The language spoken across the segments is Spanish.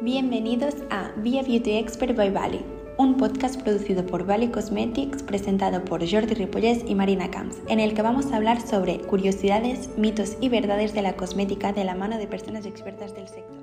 Bienvenidos a Via Beauty Expert by Valley, un podcast producido por Valley Cosmetics presentado por Jordi Ripollés y Marina Camps, en el que vamos a hablar sobre curiosidades, mitos y verdades de la cosmética de la mano de personas expertas del sector.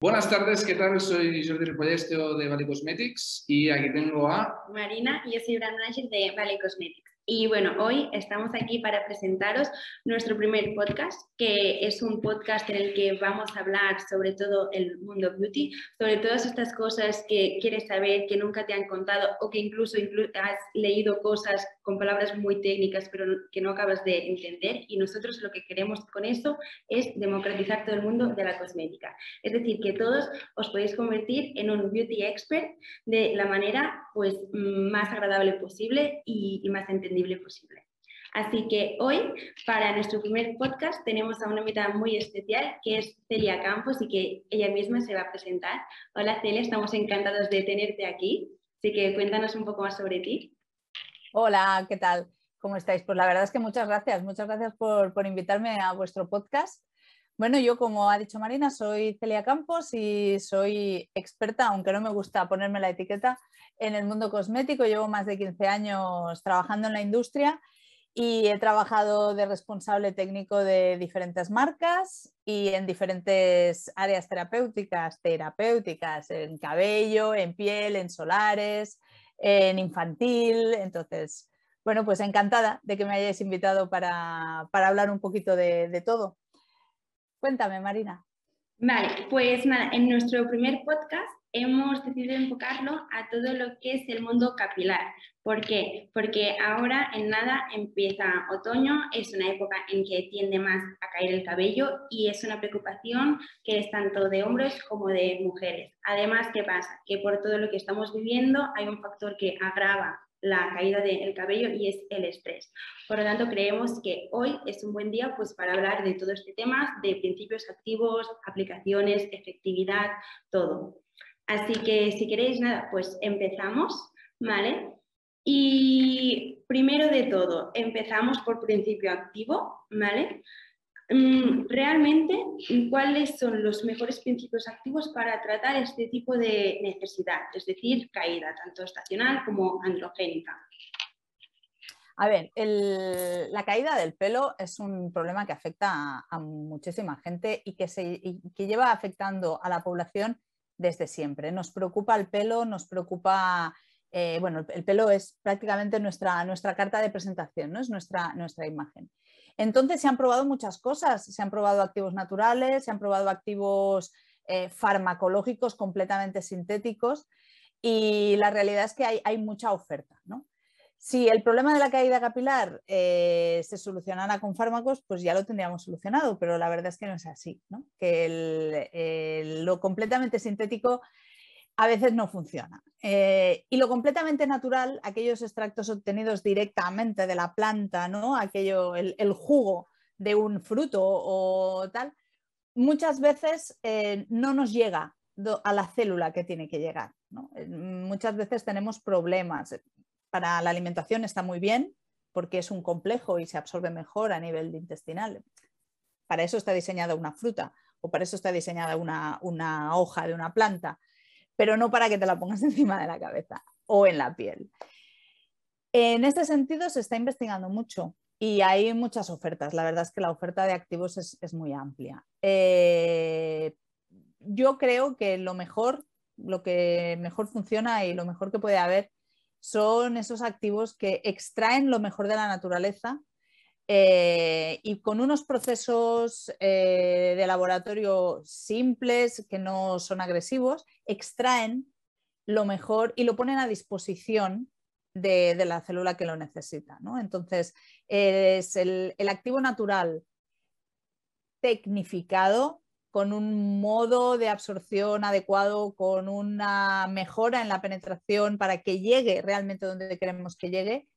Buenas tardes, ¿qué tal? Soy Jordi Ripollés de Valley Cosmetics y aquí tengo a... Marina y yo soy Brand Manager de Valley Cosmetics. Y bueno, hoy estamos aquí para presentaros nuestro primer podcast, que es un podcast en el que vamos a hablar sobre todo el mundo beauty, sobre todas estas cosas que quieres saber, que nunca te han contado o que incluso has leído cosas con palabras muy técnicas pero que no acabas de entender. Y nosotros lo que queremos con esto es democratizar todo el mundo de la cosmética. Es decir, que todos os podéis convertir en un beauty expert de la manera pues, más agradable posible y, y más entendida posible. Así que hoy, para nuestro primer podcast, tenemos a una invitada muy especial, que es Celia Campos, y que ella misma se va a presentar. Hola Celia, estamos encantados de tenerte aquí. Así que cuéntanos un poco más sobre ti. Hola, ¿qué tal? ¿Cómo estáis? Pues la verdad es que muchas gracias, muchas gracias por, por invitarme a vuestro podcast. Bueno, yo como ha dicho Marina, soy Celia Campos y soy experta, aunque no me gusta ponerme la etiqueta, en el mundo cosmético. Llevo más de 15 años trabajando en la industria y he trabajado de responsable técnico de diferentes marcas y en diferentes áreas terapéuticas, terapéuticas, en cabello, en piel, en solares, en infantil. Entonces, bueno, pues encantada de que me hayáis invitado para, hablar un poquito de, de todo. Cuéntame, Marina. Vale, pues nada, en nuestro primer podcast hemos decidido enfocarlo a todo lo que es el mundo capilar. ¿Por qué? Porque ahora en nada empieza otoño, es una época en que tiende más a caer el cabello y es una preocupación que es tanto de hombres como de mujeres. Además, ¿qué pasa? Que por todo lo que estamos viviendo hay un factor que agrava la caída del cabello y es el estrés. Por lo tanto, creemos que hoy es un buen día pues, para hablar de todo este tema, de principios activos, aplicaciones, efectividad, todo. Así que si queréis nada, pues empezamos, ¿vale? Y primero de todo, empezamos por principio activo, ¿vale? Mm, realmente, ¿cuáles son los mejores principios activos para tratar este tipo de necesidad? Es decir, caída tanto estacional como androgénica. A ver, la caída del pelo es un problema que afecta a, muchísima gente y que, se, que lleva afectando a la población desde siempre. Nos preocupa el pelo, nos preocupa, eh, bueno, el pelo es prácticamente nuestra, nuestra carta de presentación, ¿no? es nuestra, nuestra imagen. Entonces se han probado muchas cosas, se han probado activos naturales, se han probado activos eh, farmacológicos completamente sintéticos y la realidad es que hay, hay mucha oferta. ¿no? Si el problema de la caída capilar eh, se solucionara con fármacos, pues ya lo tendríamos solucionado, pero la verdad es que no es así, que lo completamente sintético a veces no funciona. Eh, y lo completamente natural, aquellos extractos obtenidos directamente de la planta, ¿no? Aquello, el, jugo de un fruto o tal, muchas veces eh, no nos llega a la célula que tiene que llegar. Muchas veces tenemos problemas para la alimentación está muy bien porque es un complejo y se absorbe mejor a nivel intestinal. Para eso está diseñada una fruta o para eso está diseñada una, hoja de una planta, pero no para que te la pongas encima de la cabeza o en la piel. En este sentido se está investigando mucho y hay muchas ofertas. La verdad es que la oferta de activos es, muy amplia. Eh, yo creo que lo mejor, lo que mejor funciona y lo mejor que puede haber son esos activos que extraen lo mejor de la naturaleza eh, y con unos procesos eh, de laboratorio simples, que no son agresivos, extraen lo mejor y lo ponen a disposición de, la célula que lo necesita. Entonces, es el activo natural tecnificado con un modo de absorción adecuado, con una mejora en la penetración para que llegue realmente donde queremos que llegue,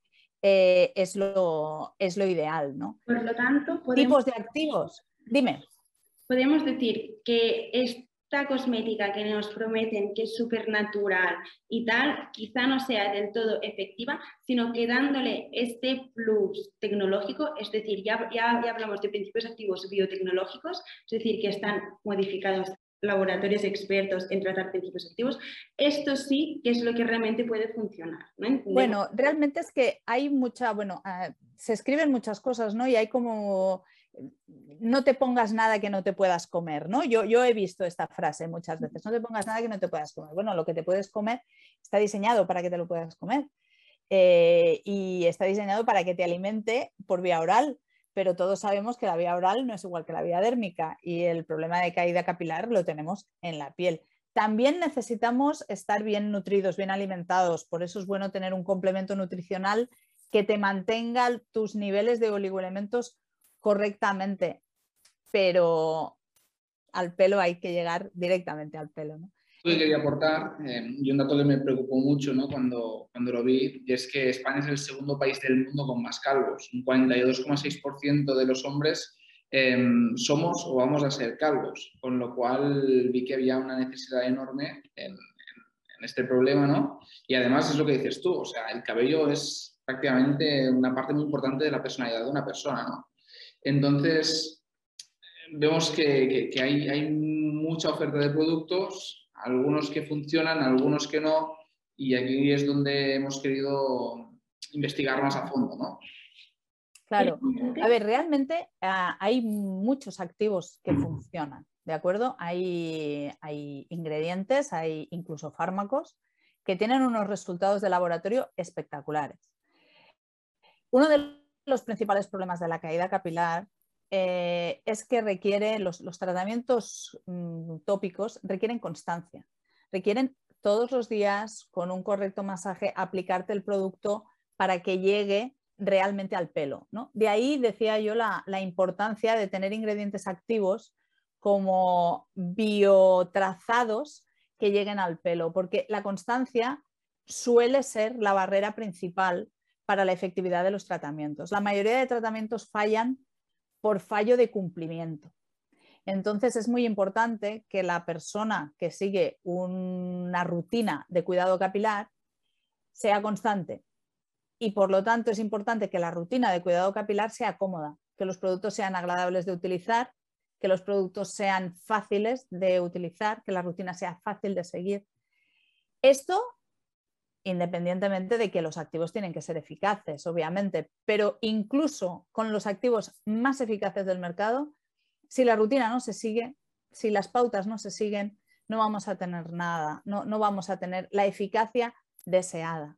eh, es, lo, es lo ideal. ¿no? Por lo tanto, tipos de activos. Dime. Podemos decir que es esta cosmética que nos prometen que es súper natural y tal, quizá no sea del todo efectiva, sino que dándole este plus tecnológico, es decir, ya, ya, ya hablamos de principios activos biotecnológicos, es decir, que están modificados laboratorios expertos en tratar principios activos, esto sí que es lo que realmente puede funcionar. Bueno, realmente es que hay mucha, bueno, ah, se escriben muchas cosas, ¿no? Y hay como no te pongas nada que no te puedas comer, ¿no? Yo, yo he visto esta frase muchas veces, no te pongas nada que no te puedas comer. Bueno, lo que te puedes comer está diseñado para que te lo puedas comer eh, y está diseñado para que te alimente por vía oral, pero todos sabemos que la vía oral no es igual que la vía dérmica y el problema de caída capilar lo tenemos en la piel. También necesitamos estar bien nutridos, bien alimentados, por eso es bueno tener un complemento nutricional que te mantenga tus niveles de oligoelementos correctamente, pero al pelo hay que llegar directamente al pelo. ¿no? Que quería aportar, eh, y un dato que me preocupó mucho ¿no? cuando, cuando lo vi, y es que España es el segundo país del mundo con más calvos. Un 42,6% de los hombres em, somos o vamos a ser calvos, con lo cual vi que había una necesidad enorme en, este problema, ¿no? Y además es lo que dices tú, o sea, el cabello es prácticamente una parte muy importante de la personalidad de una persona, ¿no? Entonces, vemos que, hay, mucha oferta de productos, algunos que funcionan, algunos que no, y aquí es donde hemos querido investigar más a fondo, ¿no? Claro, a ver, realmente ah, hay muchos activos que funcionan, ¿de acuerdo? Hay, hay ingredientes, hay incluso fármacos que tienen unos resultados de laboratorio espectaculares. Uno de los principales problemas de la caída capilar eh, es que requiere, los, tratamientos mm, tópicos requieren constancia, requieren todos los días con un correcto masaje aplicarte el producto para que llegue realmente al pelo. De ahí decía yo la, la, importancia de tener ingredientes activos como biotrazados que lleguen al pelo, porque la constancia suele ser la barrera principal para la efectividad de los tratamientos. La mayoría de tratamientos fallan por fallo de cumplimiento. Entonces es muy importante que la persona que sigue una rutina de cuidado capilar sea constante y por lo tanto es importante que la rutina de cuidado capilar sea cómoda, que los productos sean agradables de utilizar, que los productos sean fáciles de utilizar, que la rutina sea fácil de seguir. Esto independientemente de que los activos tienen que ser eficaces, obviamente, pero incluso con los activos más eficaces del mercado, si la rutina no se sigue, si las pautas no se siguen, no vamos a tener nada, no, no vamos a tener la eficacia deseada.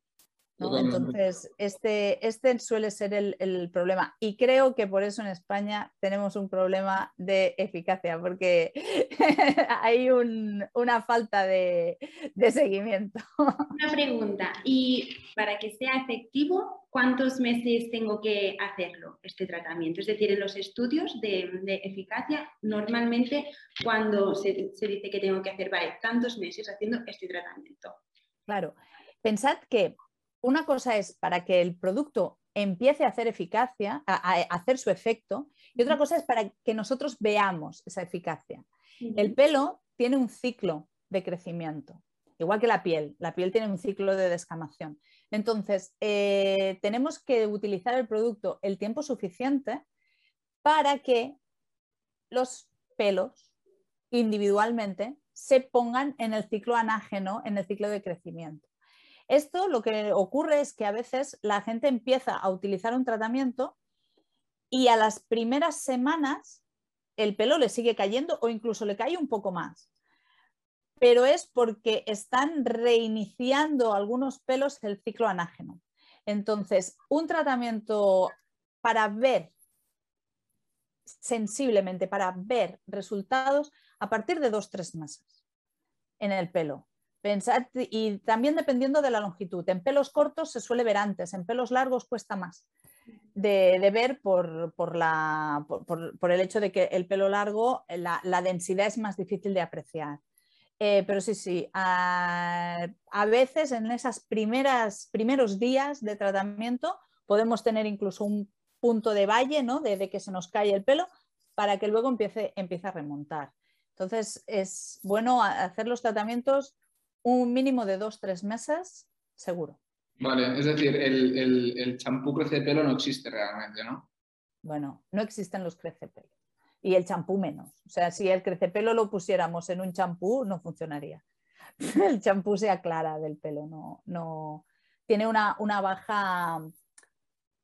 Entonces, este, este suele ser el, problema. Y creo que por eso en España tenemos un problema de eficacia, porque hay una falta de, seguimiento. Una pregunta, y para que sea efectivo, ¿cuántos meses tengo que hacerlo, este tratamiento? Es decir, en los estudios de, eficacia, normalmente cuando se, se dice que tengo que hacer, vale, tantos meses haciendo este tratamiento. Claro. Pensad que una cosa es para que el producto empiece a hacer eficacia, a, hacer su efecto, y otra cosa es para que nosotros veamos esa eficacia. El pelo tiene un ciclo de crecimiento, igual que la piel. La piel tiene un ciclo de descamación. Entonces, eh, tenemos que utilizar el producto el tiempo suficiente para que los pelos individualmente se pongan en el ciclo anágeno, en el ciclo de crecimiento. Esto lo que ocurre es que a veces la gente empieza a utilizar un tratamiento y a las primeras semanas el pelo le sigue cayendo o incluso le cae un poco más. Pero es porque están reiniciando algunos pelos el ciclo anágeno. Entonces, un tratamiento para ver sensiblemente, para ver resultados a partir de dos, tres meses en el pelo. Pensad, y también dependiendo de la longitud. En pelos cortos se suele ver antes, en pelos largos cuesta más de, ver por, la, por, el hecho de que el pelo largo, la, densidad es más difícil de apreciar. Eh, pero sí, sí, a, veces en esos primeros días de tratamiento podemos tener incluso un punto de valle, ¿no? de, que se nos cae el pelo, para que luego empiece, empiece a remontar. Entonces es bueno hacer los tratamientos un mínimo de dos, tres meses, seguro. Vale, es decir, el champú crece de pelo no existe realmente, ¿no? Bueno, no existen los crecepelo. Y el champú menos. O sea, si el crecepelo lo pusiéramos en un champú, no funcionaría. el champú se aclara del pelo, no, no. Tiene una, baja.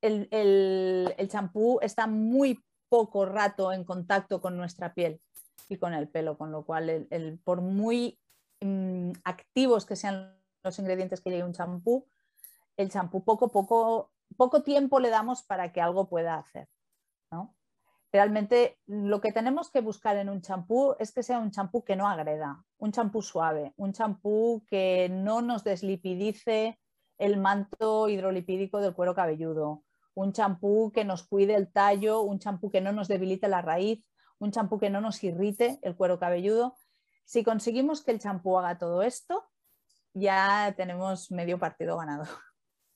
El champú está muy poco rato en contacto con nuestra piel y con el pelo, con lo cual, el, por muy mm, activos que sean los ingredientes que lleve un champú, el champú poco, poco, poco tiempo le damos para que algo pueda hacer. Realmente lo que tenemos que buscar en un champú es que sea un champú que no agreda, un champú suave, un champú que no nos deslipidice el manto hidrolipídico del cuero cabelludo, un champú que nos cuide el tallo, un champú que no nos debilite la raíz, un champú que no nos irrite el cuero cabelludo. Si conseguimos que el champú haga todo esto, ya tenemos medio partido ganado.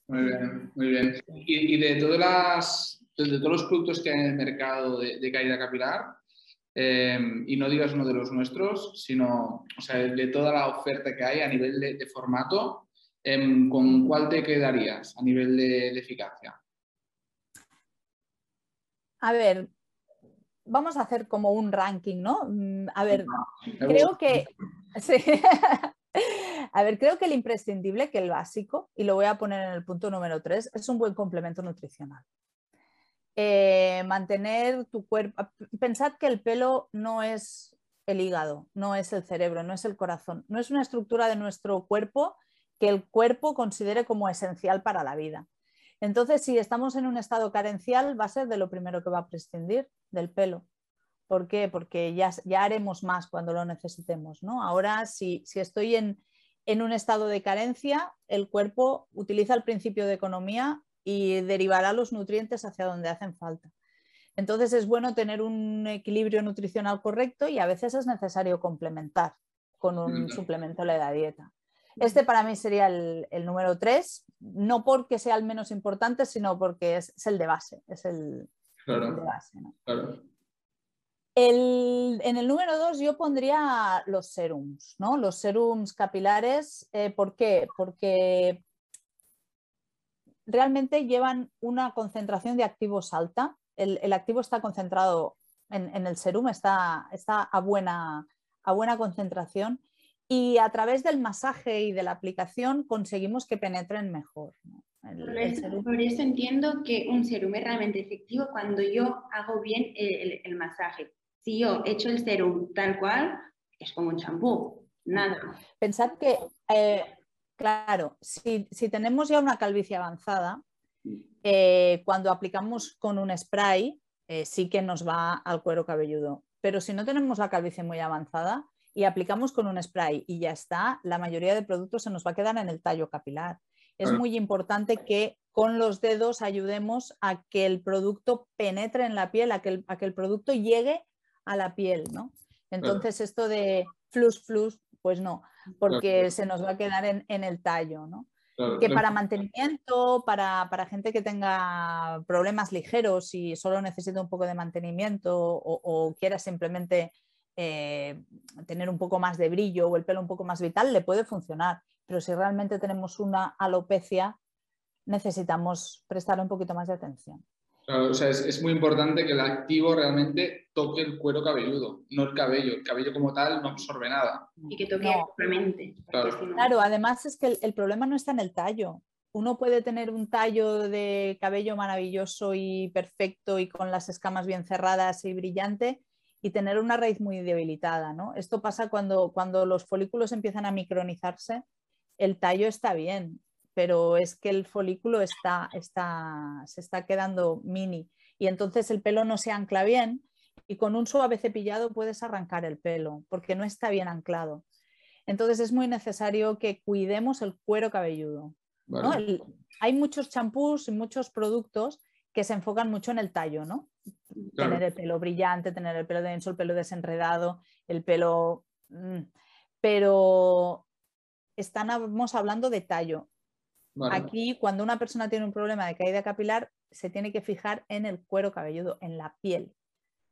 Muy bien, muy bien. Y, de, todas las, de todos los productos que hay en el mercado de, caída capilar, eh, y no digas uno de los nuestros, sino o sea, de toda la oferta que hay a nivel de, formato, em, ¿con cuál te quedarías a nivel de eficacia? A ver, vamos a hacer como un ranking, ¿no? Mm, a ver, creo que... A ver, creo que el imprescindible, que el básico, y lo voy a poner en el punto número 3, es un buen complemento nutricional. Eh, mantener tu cuerpo. Pensad que el pelo no es el hígado, no es el cerebro, no es el corazón, no es una estructura de nuestro cuerpo que el cuerpo considere como esencial para la vida. Entonces, si estamos en un estado carencial, va a ser de lo primero que va a prescindir, del pelo. ¿Por qué? Porque ya, ya haremos más cuando lo necesitemos. ¿no? Ahora, si, estoy en, un estado de carencia, el cuerpo utiliza el principio de economía y derivará los nutrientes hacia donde hacen falta. Entonces es bueno tener un equilibrio nutricional correcto y a veces es necesario complementar con un suplemento de la dieta. Este para mí sería el, número tres, no porque sea el menos importante, sino porque es, el de base, es el, de base. en el número dos yo pondría los serums, ¿no? Los serums capilares, eh, ¿por qué? Porque realmente llevan una concentración de activos alta. El, activo está concentrado en, el serum, está, está a, buena, a buena concentración y a través del masaje y de la aplicación conseguimos que penetren mejor. por, eso, entiendo que un serum es realmente efectivo cuando yo hago bien el, masaje. Si yo echo el serum tal cual, es como un champú, nada. Pensad que, eh, claro, si, tenemos ya una calvicie avanzada, eh, cuando aplicamos con un spray, eh, sí que nos va al cuero cabelludo. Pero si no tenemos la calvicie muy avanzada, y aplicamos con un spray y ya está, la mayoría de productos se nos va a quedar en el tallo capilar. Es muy importante que con los dedos ayudemos a que el producto penetre en la piel, a que el, que el producto llegue a la piel, ¿no? Entonces esto de flus flus, pues no, porque se nos va a quedar en, el tallo, ¿no? que para mantenimiento, para, gente que tenga problemas ligeros y solo necesita un poco de mantenimiento o, o quiera simplemente eh, tener un poco más de brillo o el pelo un poco más vital, le puede funcionar. Pero si realmente tenemos una alopecia, necesitamos prestar un poquito más de atención. o sea, es, muy importante que el activo realmente toque el cuero cabelludo, no el cabello. El cabello como tal no absorbe nada. Y que toque realmente. Claro. además es que el, problema no está en el tallo. Uno puede tener un tallo de cabello maravilloso y perfecto y con las escamas bien cerradas y brillante, y tener una raíz muy debilitada. ¿no? Esto pasa cuando, cuando los folículos empiezan a micronizarse, el tallo está bien, pero es que el folículo está, está, se está quedando mini y entonces el pelo no se ancla bien y con un suave cepillado puedes arrancar el pelo porque no está bien anclado. Entonces es muy necesario que cuidemos el cuero cabelludo. hay muchos champús y muchos productos que se enfocan mucho en el tallo, ¿no? Tener el pelo brillante, tener el pelo denso, el pelo desenredado, el pelo... Mm, pero estamos hablando de tallo. Aquí, cuando una persona tiene un problema de caída capilar, se tiene que fijar en el cuero cabelludo, en la piel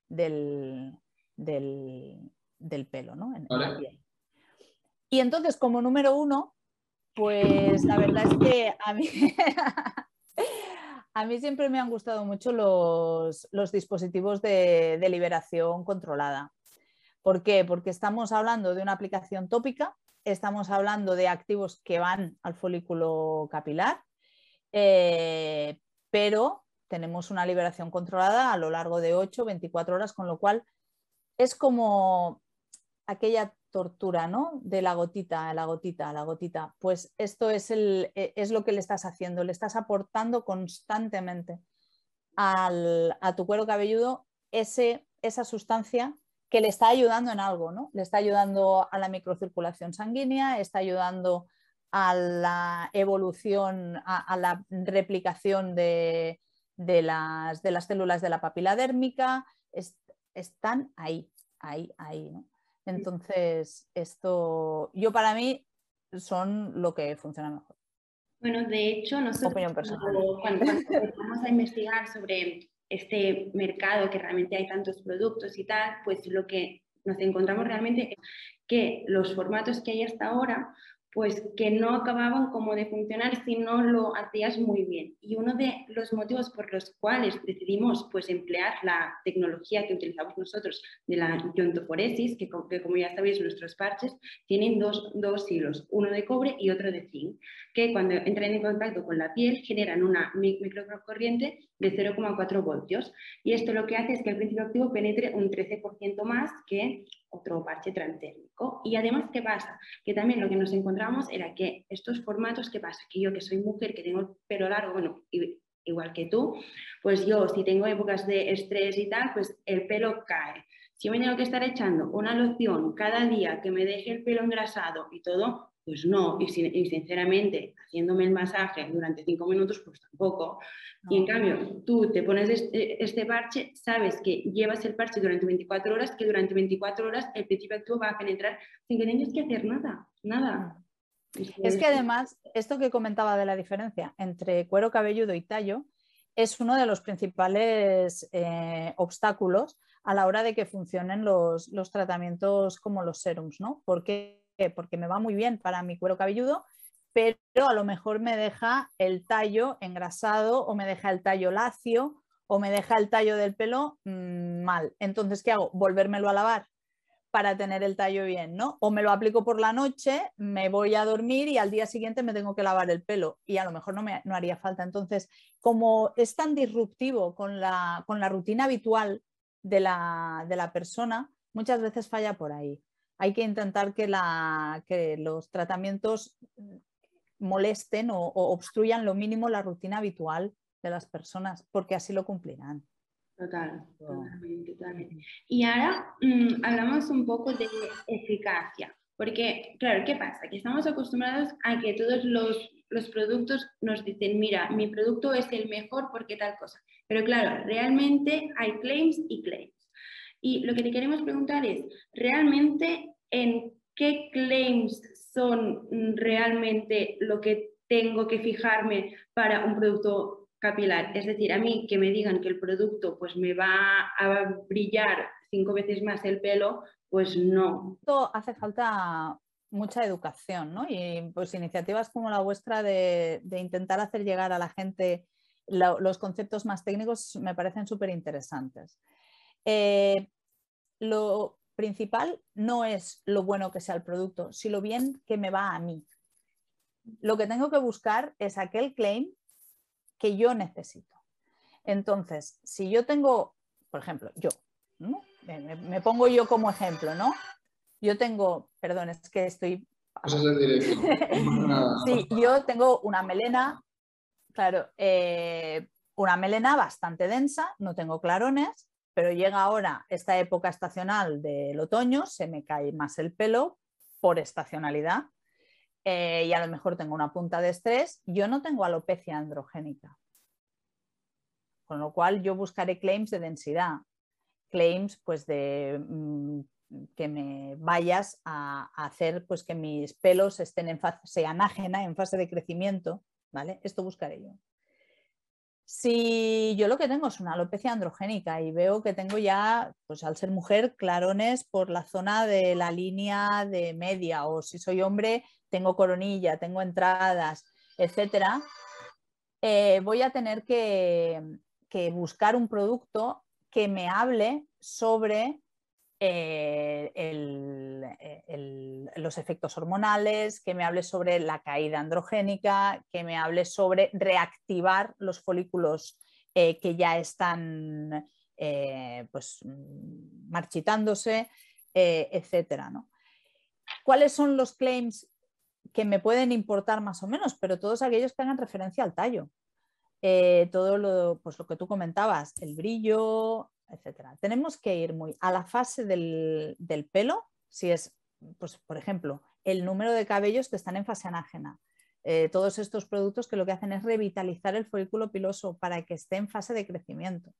del, del pelo, ¿no? En, la piel. Y entonces, como número uno, pues la verdad es que a mí, a mí siempre me han gustado mucho los, dispositivos de, liberación controlada. ¿Por qué? Porque estamos hablando de una aplicación tópica, estamos hablando de activos que van al folículo capilar, eh, pero tenemos una liberación controlada a lo largo de 8, 24 horas, con lo cual es como aquella tortura, ¿no? De la gotita, la gotita, la gotita. Pues esto es, el, e, es lo que le estás haciendo, le estás aportando constantemente a tu cuero cabelludo ese, esa sustancia que le está ayudando en algo, ¿no? Le está ayudando a la microcirculación sanguínea, está ayudando a la evolución, a, la replicación de, las, de, las, células de la papila dérmica, están ahí, ahí, ahí, ¿no? Entonces, esto, yo para mí, son lo que funciona mejor. Bueno, de hecho, nosotros cuando, cuando, a investigar sobre este mercado que realmente hay tantos productos y tal, pues lo que nos encontramos realmente es que los formatos que hay hasta ahora pues que no acababan como de funcionar si no lo hacías muy bien. Y uno de los motivos por los cuales decidimos pues emplear la tecnología que utilizamos nosotros de la iontoforesis, que, que como ya sabéis nuestros parches tienen dos, dos, hilos, uno de cobre y otro de zinc, que cuando entran en contacto con la piel generan una microcorriente de 0,4 voltios. Y esto lo que hace es que el principio activo penetre un 13% más que otro parche transdérmico. Y además, ¿qué pasa? Que también lo que nos encontramos era que estos formatos, ¿qué pasa? Que yo que soy mujer, que tengo el pelo largo, bueno, igual que tú, pues yo si tengo épocas de estrés y tal, pues el pelo cae. Si me tengo que estar echando una loción cada día que me deje el pelo engrasado y todo, pues no, y, sinceramente, haciéndome el masaje durante cinco minutos, pues tampoco. Y en cambio, tú te pones este, este, parche, sabes que llevas el parche durante 24 horas, que durante 24 horas el principio activo va a penetrar sin que tengas que hacer nada, nada. Es que además, esto que comentaba de la diferencia entre cuero cabelludo y tallo, es uno de los principales eh, obstáculos a la hora de que funcionen los, los tratamientos como los serums, ¿no? Porque porque me va muy bien para mi cuero cabelludo, pero a lo mejor me deja el tallo engrasado o me deja el tallo lacio o me deja el tallo del pelo mm, mal. Entonces, ¿qué hago? Volvérmelo a lavar para tener el tallo bien, ¿no? O me lo aplico por la noche, me voy a dormir y al día siguiente me tengo que lavar el pelo y a lo mejor no, me, no haría falta. Entonces, como es tan disruptivo con la, con la rutina habitual de la, de la persona, muchas veces falla por ahí hay que intentar que, los tratamientos molesten o, obstruyan lo mínimo la rutina habitual de las personas, porque así lo cumplirán. Total, totalmente, totalmente. Y ahora mm, hablamos un poco de eficacia, porque, claro, ¿qué pasa? Que estamos acostumbrados a que todos los, los productos nos dicen, mira, mi producto es el mejor porque tal cosa. Pero claro, realmente hay claims y claims. Y lo que te queremos preguntar es, ¿realmente en qué claims son realmente lo que tengo que fijarme para un producto capilar? Es decir, a mí que me digan que el producto pues me va a brillar cinco veces más el pelo, pues no. Esto hace falta mucha educación, ¿no? Y pues iniciativas como la vuestra de, intentar hacer llegar a la gente los conceptos más técnicos me parecen súper interesantes. Eh, lo principal no es lo bueno que sea el producto, sino lo bien que me va a mí. Lo que tengo que buscar es aquel claim que yo necesito. Entonces, si yo tengo, por ejemplo, yo, me, pongo yo como ejemplo, ¿no? Yo tengo, perdón, es que estoy... sí, yo tengo una melena, claro, eh, una melena bastante densa, no tengo clarones, pero llega ahora esta época estacional del otoño, se me cae más el pelo por estacionalidad eh, y a lo mejor tengo una punta de estrés, yo no tengo alopecia androgénica. Con lo cual yo buscaré claims de densidad, claims pues de mm, que me vayas a, hacer pues que mis pelos estén en fase anágena, en fase de crecimiento, ¿vale? Esto buscaré yo. Si yo lo que tengo es una alopecia androgénica y veo que tengo ya, pues al ser mujer, clarones por la zona de la línea de media, o si soy hombre, tengo coronilla, tengo entradas, etcétera, eh, voy a tener que, buscar un producto que me hable sobre eh, los efectos hormonales, que me hable sobre la caída androgénica, que me hable sobre reactivar los folículos eh, que ya están eh, pues, marchitándose, etcétera. ¿Cuáles son los claims que me pueden importar más o menos? Pero todos aquellos que hagan referencia al tallo. todo lo, pues lo que tú comentabas, el brillo, Tenemos que ir muy a la fase del, pelo, si es, pues, por ejemplo, el número de cabellos que están en fase anágena. Eh, todos estos productos que lo que hacen es revitalizar el folículo piloso para que esté en fase de crecimiento.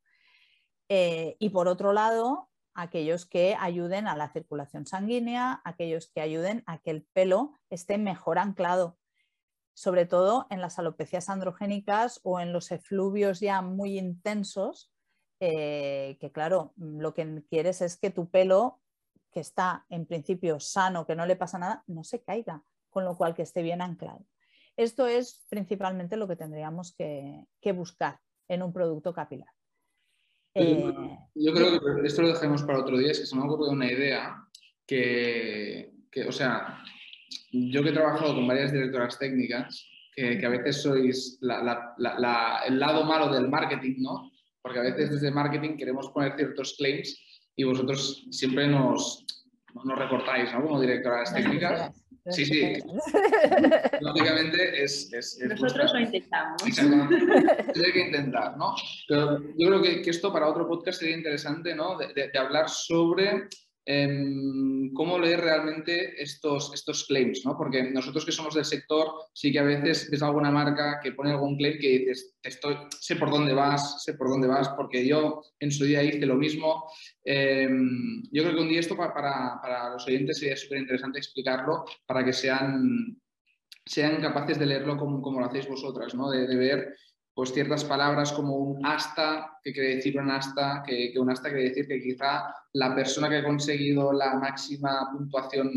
Eh, y por otro lado, aquellos que ayuden a la circulación sanguínea, aquellos que ayuden a que el pelo esté mejor anclado, sobre todo en las alopecias androgénicas o en los efluvios ya muy intensos, eh, que claro, mm, lo que quieres es que tu pelo, que está en principio sano, que no le pasa nada, no se caiga, con lo cual que esté bien anclado. Esto es principalmente lo que tendríamos que, buscar en un producto capilar. Eh, yo, creo que esto lo dejemos para otro día, es que se me ha ocurrido una idea que, o sea, yo que he trabajado con varias directoras técnicas, que, a veces sois el lado malo del marketing, ¿no? Porque a veces desde marketing queremos poner ciertos claims y vosotros siempre nos, nos recortáis, ¿no? Como directoras técnicas. Sí, sí. Lógicamente es, Nosotros lo intentamos. Hay que intentar, ¿no? Pero yo creo que, que, esto para otro podcast sería interesante, ¿no? De, de, de hablar sobre cómo leer realmente estos, estos claims, ¿no? Porque nosotros que somos del sector, sí que a veces ves alguna marca que pone algún claim que dices, estoy, sé por dónde vas, sé por dónde vas, porque yo en su día hice lo mismo. Em, yo creo que un día esto para, para, los oyentes sería súper interesante explicarlo para que sean, sean capaces de leerlo como, como lo hacéis vosotras, ¿no? de ver pues ciertas palabras como un hasta, que quiere decir un hasta, que, un hasta quiere decir que quizá la persona que ha conseguido la máxima puntuación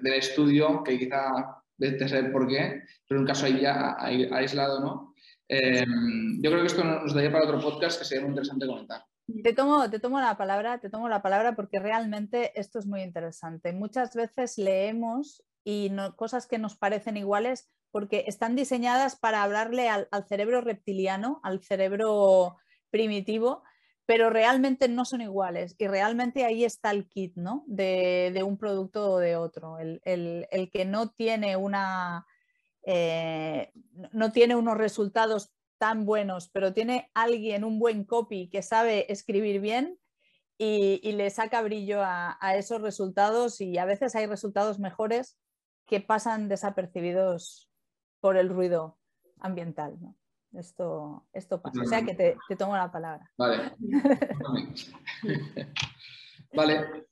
del estudio, que quizá de saber por qué, pero en un caso ahí ya aislado, ¿no? Em, yo creo que esto nos daría para otro podcast que sería muy interesante comentar. Te tomo, te tomo la palabra, te tomo la palabra porque realmente esto es muy interesante. Muchas veces leemos y cosas que nos parecen iguales porque están diseñadas para hablarle al, cerebro reptiliano, al cerebro primitivo, pero realmente no son iguales y realmente ahí está el kit ¿no? de, un producto o de otro. El, que no tiene, una, eh, no tiene unos resultados tan buenos, pero tiene alguien, un buen copy que sabe escribir bien y, le saca brillo a, esos resultados y a veces hay resultados mejores que pasan desapercibidos por el ruido ambiental. ¿no? Esto, esto pasa. O sea que te, te tomo la palabra. Vale. vale.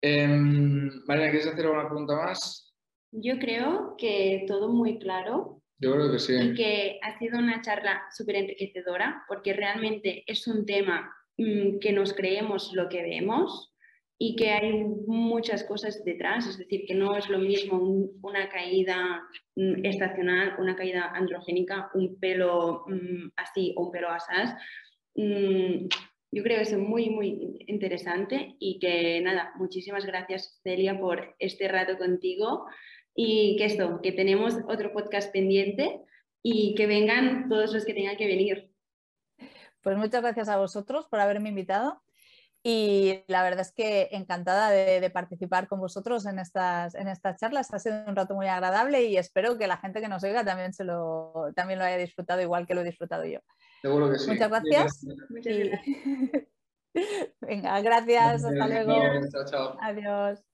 Em, María, ¿quieres hacer alguna pregunta más? Yo creo que todo muy claro. Yo creo que sí. Y que ha sido una charla súper enriquecedora porque realmente es un tema mm, que nos creemos lo que vemos y que hay muchas cosas detrás, es decir, que no es lo mismo una caída mm, estacional, una caída androgénica, un pelo mm, así o un pelo asaz. Mm, yo creo que es muy, muy interesante y que nada, muchísimas gracias Celia por este rato contigo y que esto, que tenemos otro podcast pendiente y que vengan todos los que tengan que venir. Pues muchas gracias a vosotros por haberme invitado y la verdad es que encantada de, participar con vosotros en estas, en estas charlas. Ha sido un rato muy agradable y espero que la gente que nos oiga también, se lo, también lo haya disfrutado igual que lo he disfrutado yo. Seguro que sí. Muchas gracias. Venga, gracias. Hasta luego. Chao, chao. Adiós.